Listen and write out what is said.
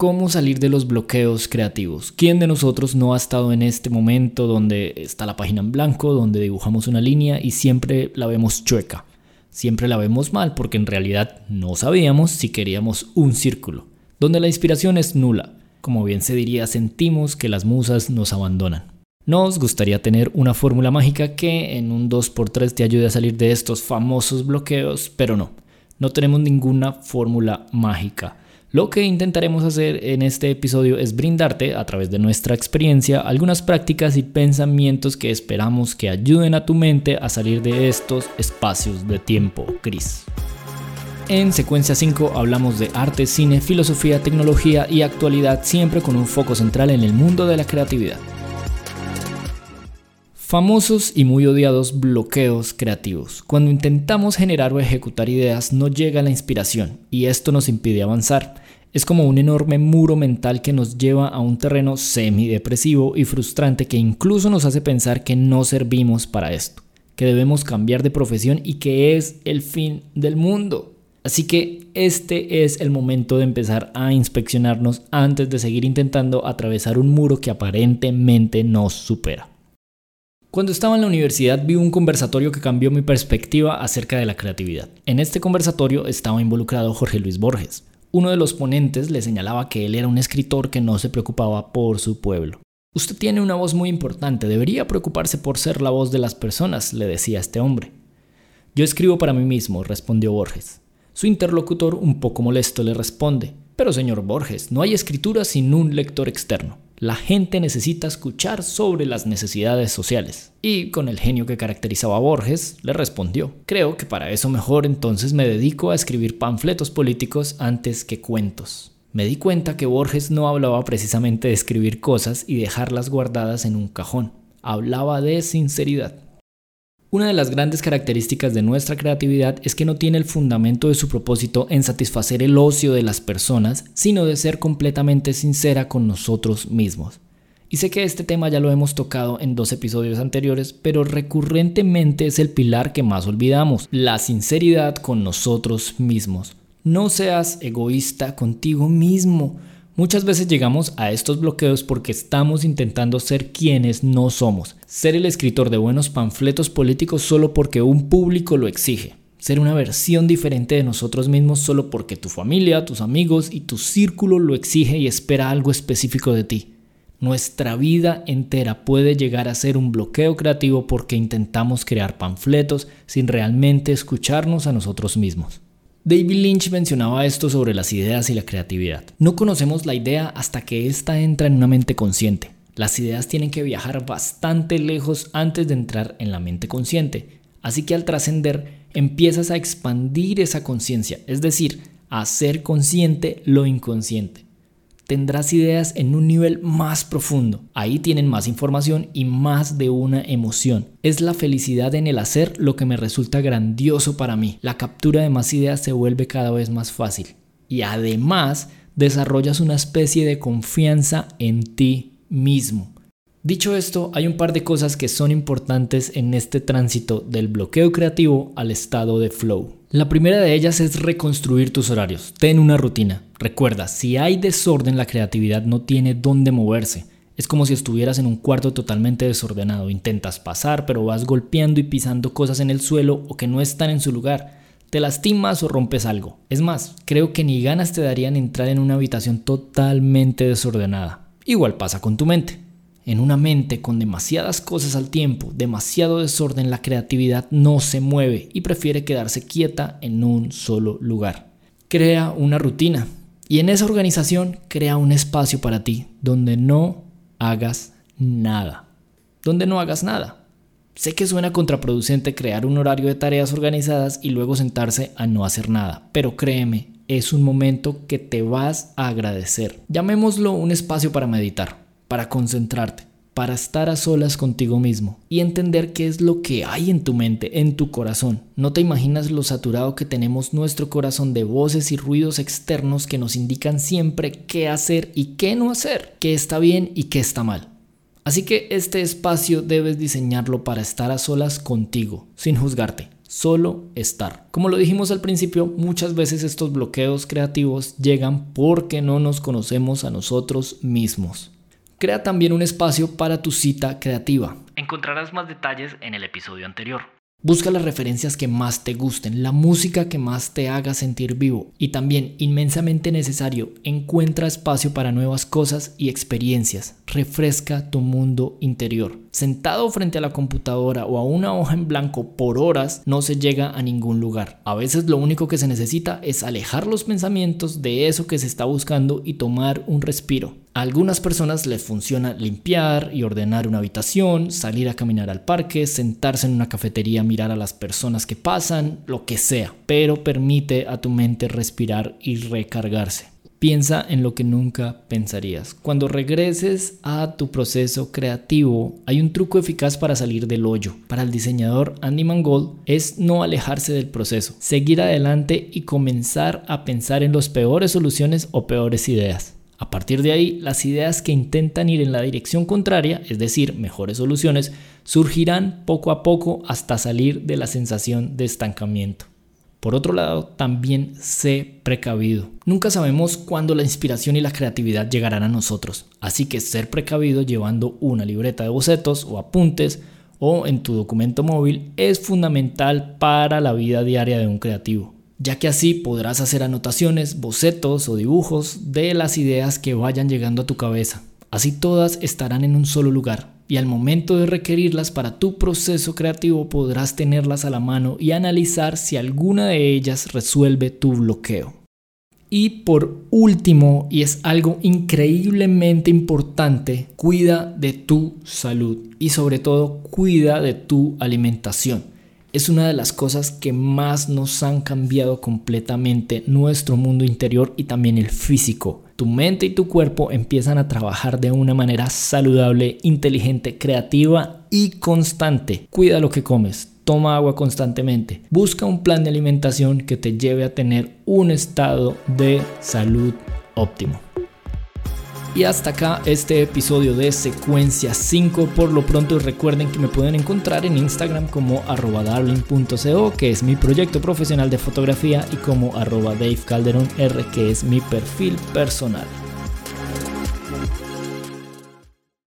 ¿Cómo salir de los bloqueos creativos? ¿Quién de nosotros no ha estado en este momento donde está la página en blanco, donde dibujamos una línea y siempre la vemos chueca? Siempre la vemos mal porque en realidad no sabíamos si queríamos un círculo, donde la inspiración es nula. Como bien se diría, sentimos que las musas nos abandonan. Nos gustaría tener una fórmula mágica que en un 2x3 te ayude a salir de estos famosos bloqueos, pero no, no tenemos ninguna fórmula mágica. Lo que intentaremos hacer en este episodio es brindarte, a través de nuestra experiencia, algunas prácticas y pensamientos que esperamos que ayuden a tu mente a salir de estos espacios de tiempo gris. En secuencia 5 hablamos de arte, cine, filosofía, tecnología y actualidad, siempre con un foco central en el mundo de la creatividad. Famosos y muy odiados bloqueos creativos. Cuando intentamos generar o ejecutar ideas no llega la inspiración y esto nos impide avanzar. Es como un enorme muro mental que nos lleva a un terreno semidepresivo y frustrante que incluso nos hace pensar que no servimos para esto, que debemos cambiar de profesión y que es el fin del mundo. Así que este es el momento de empezar a inspeccionarnos antes de seguir intentando atravesar un muro que aparentemente nos supera. Cuando estaba en la universidad vi un conversatorio que cambió mi perspectiva acerca de la creatividad. En este conversatorio estaba involucrado Jorge Luis Borges, uno de los ponentes le señalaba que él era un escritor que no se preocupaba por su pueblo. Usted tiene una voz muy importante, debería preocuparse por ser la voz de las personas, le decía este hombre. Yo escribo para mí mismo, respondió Borges. Su interlocutor, un poco molesto, le responde, pero señor Borges, no hay escritura sin un lector externo. La gente necesita escuchar sobre las necesidades sociales. Y con el genio que caracterizaba a Borges, le respondió, creo que para eso mejor entonces me dedico a escribir panfletos políticos antes que cuentos. Me di cuenta que Borges no hablaba precisamente de escribir cosas y dejarlas guardadas en un cajón, hablaba de sinceridad. Una de las grandes características de nuestra creatividad es que no tiene el fundamento de su propósito en satisfacer el ocio de las personas, sino de ser completamente sincera con nosotros mismos. Y sé que este tema ya lo hemos tocado en dos episodios anteriores, pero recurrentemente es el pilar que más olvidamos, la sinceridad con nosotros mismos. No seas egoísta contigo mismo. Muchas veces llegamos a estos bloqueos porque estamos intentando ser quienes no somos, ser el escritor de buenos panfletos políticos solo porque un público lo exige, ser una versión diferente de nosotros mismos solo porque tu familia, tus amigos y tu círculo lo exige y espera algo específico de ti. Nuestra vida entera puede llegar a ser un bloqueo creativo porque intentamos crear panfletos sin realmente escucharnos a nosotros mismos. David Lynch mencionaba esto sobre las ideas y la creatividad. No conocemos la idea hasta que ésta entra en una mente consciente. Las ideas tienen que viajar bastante lejos antes de entrar en la mente consciente. Así que al trascender empiezas a expandir esa conciencia, es decir, a hacer consciente lo inconsciente tendrás ideas en un nivel más profundo. Ahí tienen más información y más de una emoción. Es la felicidad en el hacer lo que me resulta grandioso para mí. La captura de más ideas se vuelve cada vez más fácil. Y además desarrollas una especie de confianza en ti mismo. Dicho esto, hay un par de cosas que son importantes en este tránsito del bloqueo creativo al estado de flow. La primera de ellas es reconstruir tus horarios. Ten una rutina. Recuerda, si hay desorden, la creatividad no tiene dónde moverse. Es como si estuvieras en un cuarto totalmente desordenado. Intentas pasar, pero vas golpeando y pisando cosas en el suelo o que no están en su lugar. Te lastimas o rompes algo. Es más, creo que ni ganas te darían entrar en una habitación totalmente desordenada. Igual pasa con tu mente. En una mente con demasiadas cosas al tiempo, demasiado desorden, la creatividad no se mueve y prefiere quedarse quieta en un solo lugar. Crea una rutina y en esa organización crea un espacio para ti donde no hagas nada. Donde no hagas nada. Sé que suena contraproducente crear un horario de tareas organizadas y luego sentarse a no hacer nada, pero créeme, es un momento que te vas a agradecer. Llamémoslo un espacio para meditar para concentrarte, para estar a solas contigo mismo y entender qué es lo que hay en tu mente, en tu corazón. No te imaginas lo saturado que tenemos nuestro corazón de voces y ruidos externos que nos indican siempre qué hacer y qué no hacer, qué está bien y qué está mal. Así que este espacio debes diseñarlo para estar a solas contigo, sin juzgarte, solo estar. Como lo dijimos al principio, muchas veces estos bloqueos creativos llegan porque no nos conocemos a nosotros mismos. Crea también un espacio para tu cita creativa. Encontrarás más detalles en el episodio anterior. Busca las referencias que más te gusten, la música que más te haga sentir vivo y también, inmensamente necesario, encuentra espacio para nuevas cosas y experiencias. Refresca tu mundo interior. Sentado frente a la computadora o a una hoja en blanco por horas no se llega a ningún lugar. A veces lo único que se necesita es alejar los pensamientos de eso que se está buscando y tomar un respiro. A algunas personas les funciona limpiar y ordenar una habitación, salir a caminar al parque, sentarse en una cafetería, mirar a las personas que pasan, lo que sea, pero permite a tu mente respirar y recargarse. Piensa en lo que nunca pensarías. Cuando regreses a tu proceso creativo, hay un truco eficaz para salir del hoyo. Para el diseñador Andy Mangold es no alejarse del proceso, seguir adelante y comenzar a pensar en las peores soluciones o peores ideas. A partir de ahí, las ideas que intentan ir en la dirección contraria, es decir, mejores soluciones, surgirán poco a poco hasta salir de la sensación de estancamiento. Por otro lado, también sé precavido. Nunca sabemos cuándo la inspiración y la creatividad llegarán a nosotros, así que ser precavido llevando una libreta de bocetos o apuntes o en tu documento móvil es fundamental para la vida diaria de un creativo ya que así podrás hacer anotaciones, bocetos o dibujos de las ideas que vayan llegando a tu cabeza. Así todas estarán en un solo lugar y al momento de requerirlas para tu proceso creativo podrás tenerlas a la mano y analizar si alguna de ellas resuelve tu bloqueo. Y por último, y es algo increíblemente importante, cuida de tu salud y sobre todo cuida de tu alimentación es una de las cosas que más nos han cambiado completamente nuestro mundo interior y también el físico. Tu mente y tu cuerpo empiezan a trabajar de una manera saludable, inteligente, creativa y constante. Cuida lo que comes, toma agua constantemente, busca un plan de alimentación que te lleve a tener un estado de salud óptimo. Y hasta acá este episodio de Secuencia 5. Por lo pronto recuerden que me pueden encontrar en Instagram como arroba darling.co, que es mi proyecto profesional de fotografía, y como arroba Dave Calderon R, que es mi perfil personal.